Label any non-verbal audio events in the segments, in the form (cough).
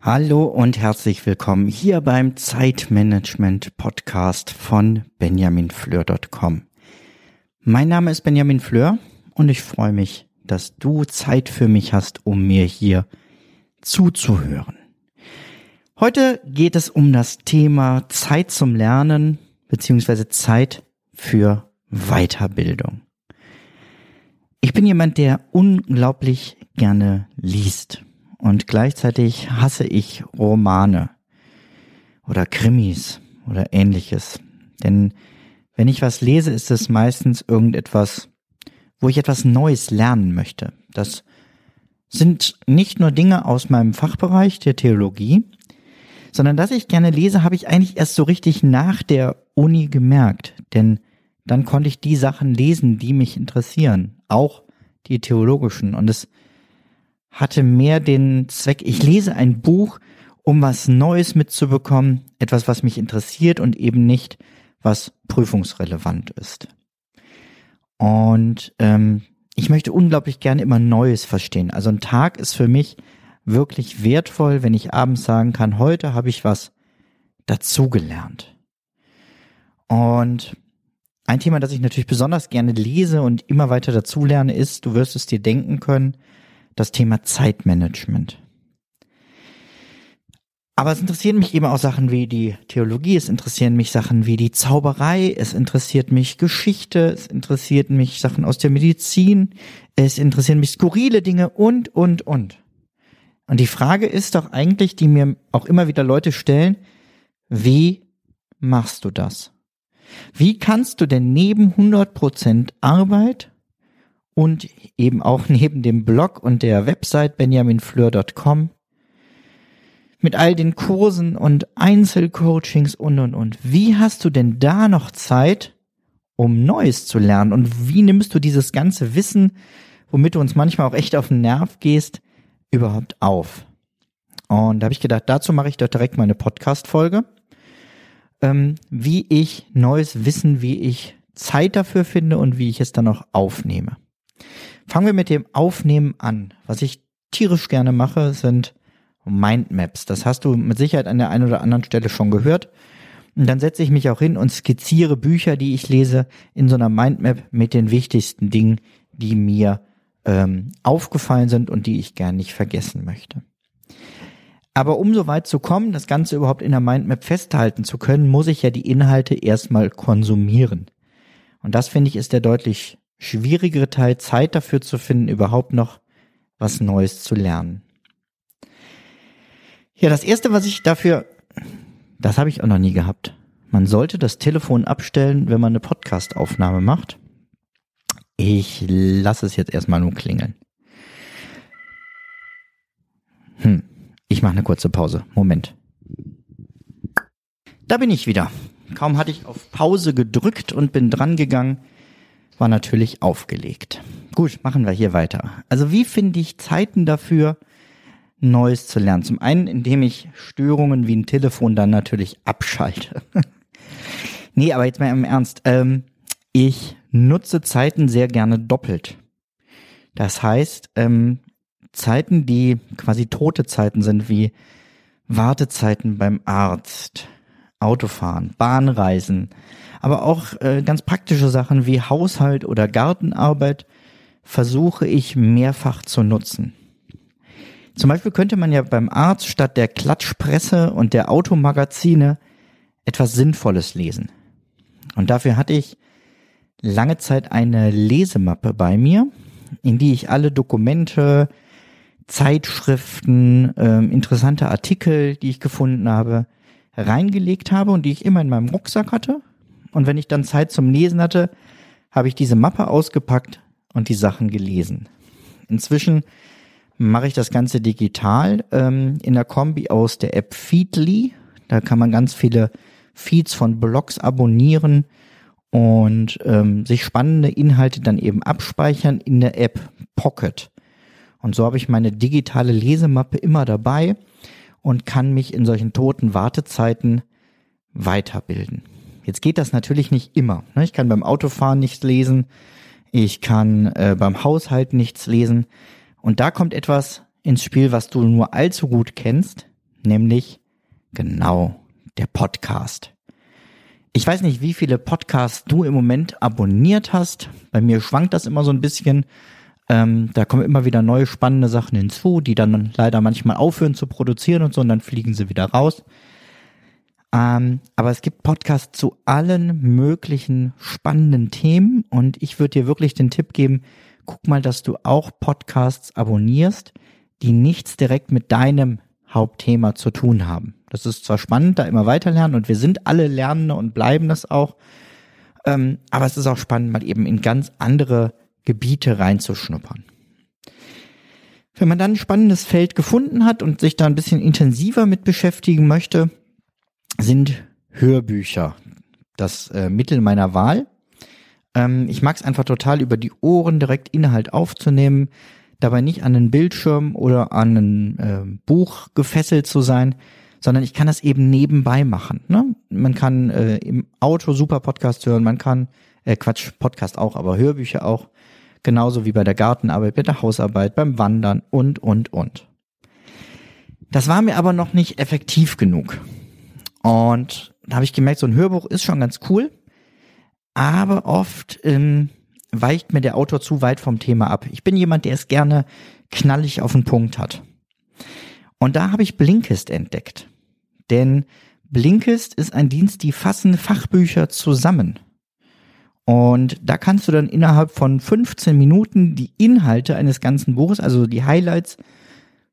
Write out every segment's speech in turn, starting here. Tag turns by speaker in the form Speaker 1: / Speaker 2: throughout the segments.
Speaker 1: Hallo und herzlich willkommen hier beim Zeitmanagement Podcast von benjaminfleur.com. Mein Name ist Benjamin Fleur und ich freue mich, dass du Zeit für mich hast, um mir hier zuzuhören. Heute geht es um das Thema Zeit zum Lernen beziehungsweise Zeit für Weiterbildung. Ich bin jemand, der unglaublich gerne liest und gleichzeitig hasse ich Romane oder Krimis oder ähnliches. Denn wenn ich was lese, ist es meistens irgendetwas wo ich etwas Neues lernen möchte. Das sind nicht nur Dinge aus meinem Fachbereich der Theologie, sondern dass ich gerne lese, habe ich eigentlich erst so richtig nach der Uni gemerkt. Denn dann konnte ich die Sachen lesen, die mich interessieren, auch die theologischen. Und es hatte mehr den Zweck, ich lese ein Buch, um was Neues mitzubekommen, etwas, was mich interessiert und eben nicht, was prüfungsrelevant ist. Und ähm, ich möchte unglaublich gerne immer Neues verstehen. Also ein Tag ist für mich wirklich wertvoll, wenn ich abends sagen kann, heute habe ich was dazugelernt. Und ein Thema, das ich natürlich besonders gerne lese und immer weiter dazulerne, ist, du wirst es dir denken können, das Thema Zeitmanagement. Aber es interessieren mich eben auch Sachen wie die Theologie, es interessieren mich Sachen wie die Zauberei, es interessiert mich Geschichte, es interessiert mich Sachen aus der Medizin, es interessieren mich skurrile Dinge und, und, und. Und die Frage ist doch eigentlich, die mir auch immer wieder Leute stellen, wie machst du das? Wie kannst du denn neben 100% Arbeit und eben auch (laughs) neben dem Blog und der Website benjaminfleur.com mit all den Kursen und Einzelcoachings und und und. Wie hast du denn da noch Zeit, um Neues zu lernen? Und wie nimmst du dieses ganze Wissen, womit du uns manchmal auch echt auf den Nerv gehst, überhaupt auf? Und da habe ich gedacht, dazu mache ich doch direkt mal eine Podcast-Folge, ähm, wie ich neues Wissen, wie ich Zeit dafür finde und wie ich es dann auch aufnehme. Fangen wir mit dem Aufnehmen an. Was ich tierisch gerne mache, sind Mindmaps. Das hast du mit Sicherheit an der einen oder anderen Stelle schon gehört. Und dann setze ich mich auch hin und skizziere Bücher, die ich lese, in so einer Mindmap mit den wichtigsten Dingen, die mir ähm, aufgefallen sind und die ich gern nicht vergessen möchte. Aber um so weit zu kommen, das Ganze überhaupt in der Mindmap festhalten zu können, muss ich ja die Inhalte erstmal konsumieren. Und das finde ich ist der deutlich schwierigere Teil, Zeit dafür zu finden, überhaupt noch was Neues zu lernen. Ja, das erste, was ich dafür, das habe ich auch noch nie gehabt. Man sollte das Telefon abstellen, wenn man eine Podcast-Aufnahme macht. Ich lasse es jetzt erstmal nur klingeln. Hm, ich mache eine kurze Pause. Moment. Da bin ich wieder. Kaum hatte ich auf Pause gedrückt und bin dran gegangen, war natürlich aufgelegt. Gut, machen wir hier weiter. Also wie finde ich Zeiten dafür, Neues zu lernen. Zum einen, indem ich Störungen wie ein Telefon dann natürlich abschalte. (laughs) nee, aber jetzt mal im Ernst. Ähm, ich nutze Zeiten sehr gerne doppelt. Das heißt, ähm, Zeiten, die quasi tote Zeiten sind, wie Wartezeiten beim Arzt, Autofahren, Bahnreisen, aber auch äh, ganz praktische Sachen wie Haushalt oder Gartenarbeit versuche ich mehrfach zu nutzen. Zum Beispiel könnte man ja beim Arzt statt der Klatschpresse und der Automagazine etwas Sinnvolles lesen. Und dafür hatte ich lange Zeit eine Lesemappe bei mir, in die ich alle Dokumente, Zeitschriften, äh, interessante Artikel, die ich gefunden habe, reingelegt habe und die ich immer in meinem Rucksack hatte. Und wenn ich dann Zeit zum Lesen hatte, habe ich diese Mappe ausgepackt, und die Sachen gelesen. Inzwischen mache ich das Ganze digital ähm, in der Kombi aus der App Feedly. Da kann man ganz viele Feeds von Blogs abonnieren und ähm, sich spannende Inhalte dann eben abspeichern in der App Pocket. Und so habe ich meine digitale Lesemappe immer dabei und kann mich in solchen toten Wartezeiten weiterbilden. Jetzt geht das natürlich nicht immer. Ne? Ich kann beim Autofahren nichts lesen, ich kann äh, beim Haushalt nichts lesen. Und da kommt etwas ins Spiel, was du nur allzu gut kennst, nämlich genau der Podcast. Ich weiß nicht, wie viele Podcasts du im Moment abonniert hast. Bei mir schwankt das immer so ein bisschen. Ähm, da kommen immer wieder neue spannende Sachen hinzu, die dann leider manchmal aufhören zu produzieren und so, und dann fliegen sie wieder raus. Ähm, aber es gibt Podcasts zu allen möglichen spannenden Themen und ich würde dir wirklich den Tipp geben, guck mal, dass du auch Podcasts abonnierst, die nichts direkt mit deinem Hauptthema zu tun haben. Das ist zwar spannend, da immer weiter lernen und wir sind alle Lernende und bleiben das auch, ähm, aber es ist auch spannend, mal eben in ganz andere Gebiete reinzuschnuppern. Wenn man dann ein spannendes Feld gefunden hat und sich da ein bisschen intensiver mit beschäftigen möchte, sind Hörbücher das äh, Mittel meiner Wahl. Ähm, ich mag es einfach total über die Ohren direkt Inhalt aufzunehmen, dabei nicht an einen Bildschirm oder an ein äh, Buch gefesselt zu sein, sondern ich kann das eben nebenbei machen. Ne? Man kann äh, im Auto super Podcast hören, man kann, äh, Quatsch, Podcast auch, aber Hörbücher auch, genauso wie bei der Gartenarbeit, bei der Hausarbeit, beim Wandern und, und, und. Das war mir aber noch nicht effektiv genug. Und da habe ich gemerkt, so ein Hörbuch ist schon ganz cool, aber oft ähm, weicht mir der Autor zu weit vom Thema ab. Ich bin jemand, der es gerne knallig auf den Punkt hat. Und da habe ich Blinkist entdeckt. Denn Blinkist ist ein Dienst, die fassen Fachbücher zusammen. Und da kannst du dann innerhalb von 15 Minuten die Inhalte eines ganzen Buches, also die Highlights,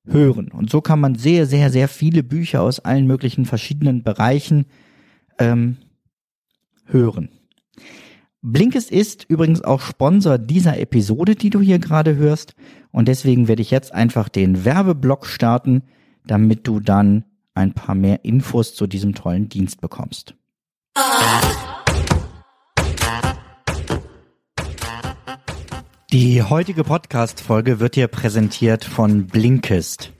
Speaker 1: hören. Und so kann man sehr, sehr, sehr viele Bücher aus allen möglichen verschiedenen Bereichen ähm, hören. Blinkist ist übrigens auch Sponsor dieser Episode, die du hier gerade hörst. Und deswegen werde ich jetzt einfach den Werbeblock starten, damit du dann ein paar mehr Infos zu diesem tollen Dienst bekommst. Die heutige Podcast-Folge wird dir präsentiert von Blinkist.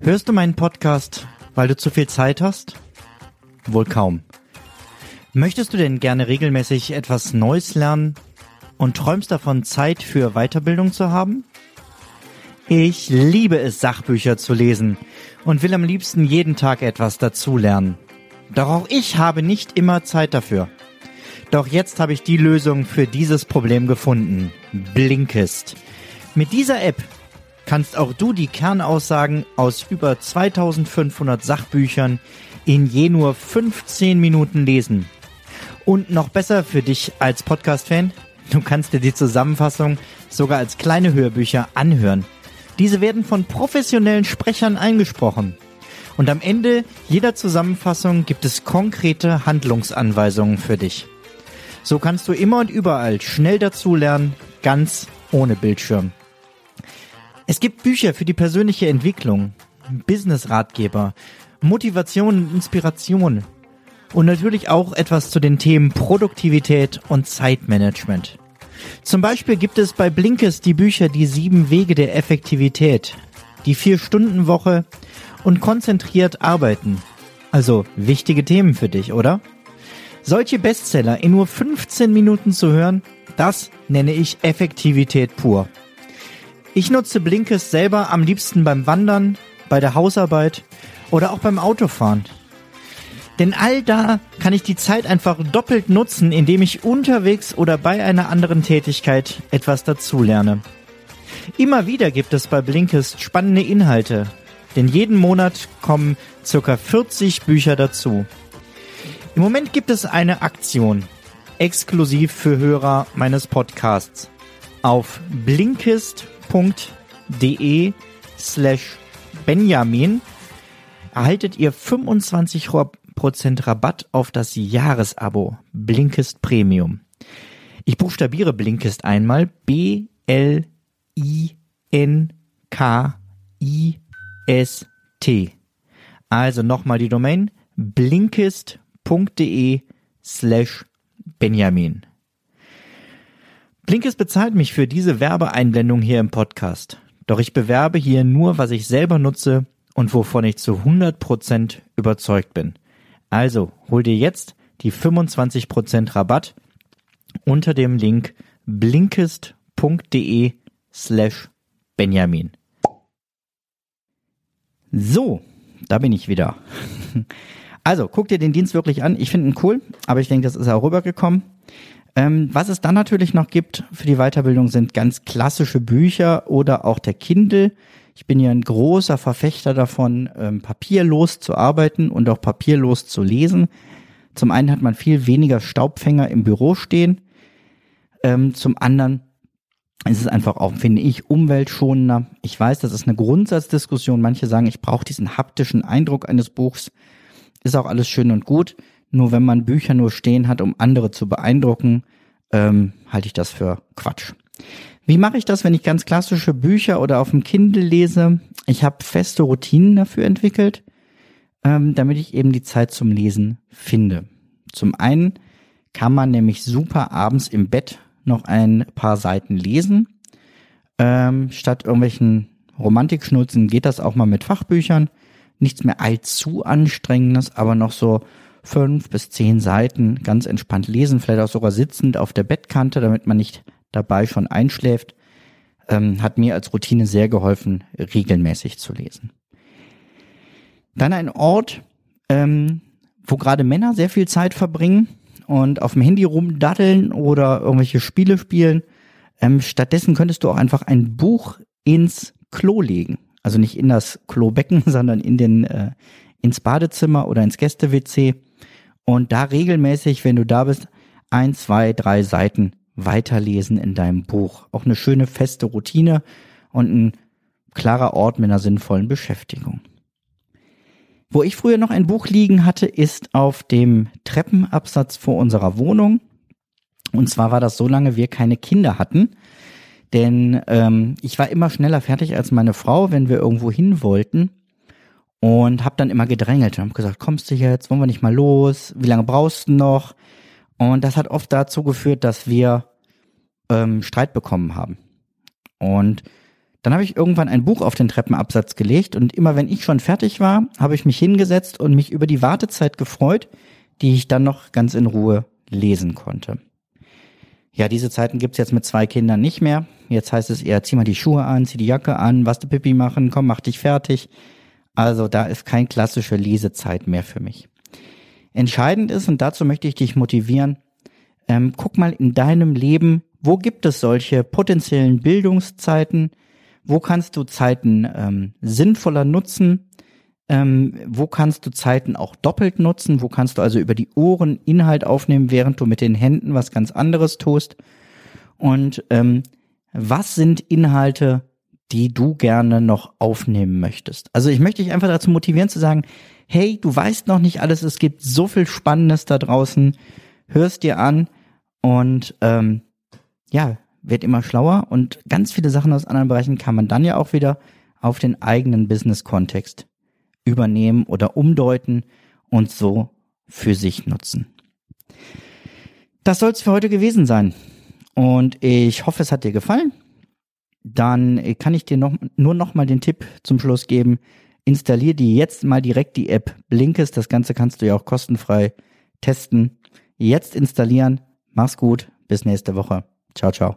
Speaker 1: Hörst du meinen Podcast, weil du zu viel Zeit hast? Wohl kaum. Möchtest du denn gerne regelmäßig etwas Neues lernen und träumst davon, Zeit für Weiterbildung zu haben? Ich liebe es, Sachbücher zu lesen und will am liebsten jeden Tag etwas dazulernen. Doch auch ich habe nicht immer Zeit dafür. Doch jetzt habe ich die Lösung für dieses Problem gefunden. Blinkist. Mit dieser App kannst auch du die Kernaussagen aus über 2500 Sachbüchern in je nur 15 Minuten lesen. Und noch besser für dich als Podcast-Fan, du kannst dir die Zusammenfassung sogar als kleine Hörbücher anhören. Diese werden von professionellen Sprechern eingesprochen. Und am Ende jeder Zusammenfassung gibt es konkrete Handlungsanweisungen für dich. So kannst du immer und überall schnell dazulernen, ganz ohne Bildschirm. Es gibt Bücher für die persönliche Entwicklung, Business-Ratgeber, Motivation und Inspiration und natürlich auch etwas zu den Themen Produktivität und Zeitmanagement. Zum Beispiel gibt es bei Blinkes die Bücher Die sieben Wege der Effektivität, die Vier-Stunden-Woche und konzentriert arbeiten. Also wichtige Themen für dich, oder? Solche Bestseller in nur 15 Minuten zu hören, das nenne ich Effektivität pur. Ich nutze Blinkes selber am liebsten beim Wandern, bei der Hausarbeit oder auch beim Autofahren. Denn all da kann ich die Zeit einfach doppelt nutzen, indem ich unterwegs oder bei einer anderen Tätigkeit etwas dazulerne. Immer wieder gibt es bei Blinkist spannende Inhalte, denn jeden Monat kommen circa 40 Bücher dazu. Im Moment gibt es eine Aktion, exklusiv für Hörer meines Podcasts. Auf blinkist.de slash Benjamin erhaltet ihr 25% Rabatt auf das Jahresabo Blinkist Premium. Ich buchstabiere Blinkist einmal B-L-I-N-K-I-S-T L I N K I S T. Also nochmal die Domain blinkist.de slash Benjamin. Blinkist bezahlt mich für diese Werbeeinblendung hier im Podcast. Doch ich bewerbe hier nur, was ich selber nutze und wovon ich zu 100% überzeugt bin. Also hol dir jetzt die 25% Rabatt unter dem Link blinkist.de slash Benjamin. So, da bin ich wieder. (laughs) Also, guck dir den Dienst wirklich an. Ich finde ihn cool, aber ich denke, das ist auch rübergekommen. Ähm, was es dann natürlich noch gibt für die Weiterbildung sind ganz klassische Bücher oder auch der Kindle. Ich bin ja ein großer Verfechter davon, ähm, papierlos zu arbeiten und auch papierlos zu lesen. Zum einen hat man viel weniger Staubfänger im Büro stehen. Ähm, zum anderen ist es einfach auch, finde ich, umweltschonender. Ich weiß, das ist eine Grundsatzdiskussion. Manche sagen, ich brauche diesen haptischen Eindruck eines Buchs. Ist auch alles schön und gut. Nur wenn man Bücher nur stehen hat, um andere zu beeindrucken, ähm, halte ich das für Quatsch. Wie mache ich das, wenn ich ganz klassische Bücher oder auf dem Kindle lese? Ich habe feste Routinen dafür entwickelt, ähm, damit ich eben die Zeit zum Lesen finde. Zum einen kann man nämlich super abends im Bett noch ein paar Seiten lesen. Ähm, statt irgendwelchen Romantikschnulzen geht das auch mal mit Fachbüchern. Nichts mehr allzu anstrengendes, aber noch so fünf bis zehn Seiten ganz entspannt lesen, vielleicht auch sogar sitzend auf der Bettkante, damit man nicht dabei schon einschläft, ähm, hat mir als Routine sehr geholfen, regelmäßig zu lesen. Dann ein Ort, ähm, wo gerade Männer sehr viel Zeit verbringen und auf dem Handy rumdaddeln oder irgendwelche Spiele spielen. Ähm, stattdessen könntest du auch einfach ein Buch ins Klo legen. Also nicht in das Klobecken, (laughs) sondern in den, äh, ins Badezimmer oder ins Gäste-WC und da regelmäßig, wenn du da bist, ein, zwei, drei Seiten weiterlesen in deinem Buch. Auch eine schöne feste Routine und ein klarer Ort mit einer sinnvollen Beschäftigung. Wo ich früher noch ein Buch liegen hatte, ist auf dem Treppenabsatz vor unserer Wohnung. Und zwar war das so lange wir keine Kinder hatten. Denn ähm, ich war immer schneller fertig als meine Frau, wenn wir irgendwo hin wollten und habe dann immer gedrängelt und habe gesagt, kommst du jetzt, wollen wir nicht mal los, wie lange brauchst du noch? Und das hat oft dazu geführt, dass wir ähm, Streit bekommen haben. Und dann habe ich irgendwann ein Buch auf den Treppenabsatz gelegt und immer wenn ich schon fertig war, habe ich mich hingesetzt und mich über die Wartezeit gefreut, die ich dann noch ganz in Ruhe lesen konnte. Ja, diese Zeiten gibt's jetzt mit zwei Kindern nicht mehr. Jetzt heißt es eher, zieh mal die Schuhe an, zieh die Jacke an, was du Pipi machen, komm, mach dich fertig. Also da ist kein klassische Lesezeit mehr für mich. Entscheidend ist, und dazu möchte ich dich motivieren, ähm, guck mal in deinem Leben, wo gibt es solche potenziellen Bildungszeiten, wo kannst du Zeiten ähm, sinnvoller nutzen, ähm, wo kannst du Zeiten auch doppelt nutzen, wo kannst du also über die Ohren Inhalt aufnehmen, während du mit den Händen was ganz anderes tust. Und ähm, was sind Inhalte, die du gerne noch aufnehmen möchtest. Also ich möchte dich einfach dazu motivieren zu sagen, hey, du weißt noch nicht alles, es gibt so viel Spannendes da draußen, hörst dir an und ähm, ja, wird immer schlauer und ganz viele Sachen aus anderen Bereichen kann man dann ja auch wieder auf den eigenen Business-Kontext übernehmen oder umdeuten und so für sich nutzen. Das soll es für heute gewesen sein. Und ich hoffe, es hat dir gefallen dann kann ich dir noch, nur noch mal den Tipp zum Schluss geben. Installier dir jetzt mal direkt die App Blinkes. Das Ganze kannst du ja auch kostenfrei testen. Jetzt installieren. Mach's gut. Bis nächste Woche. Ciao, ciao.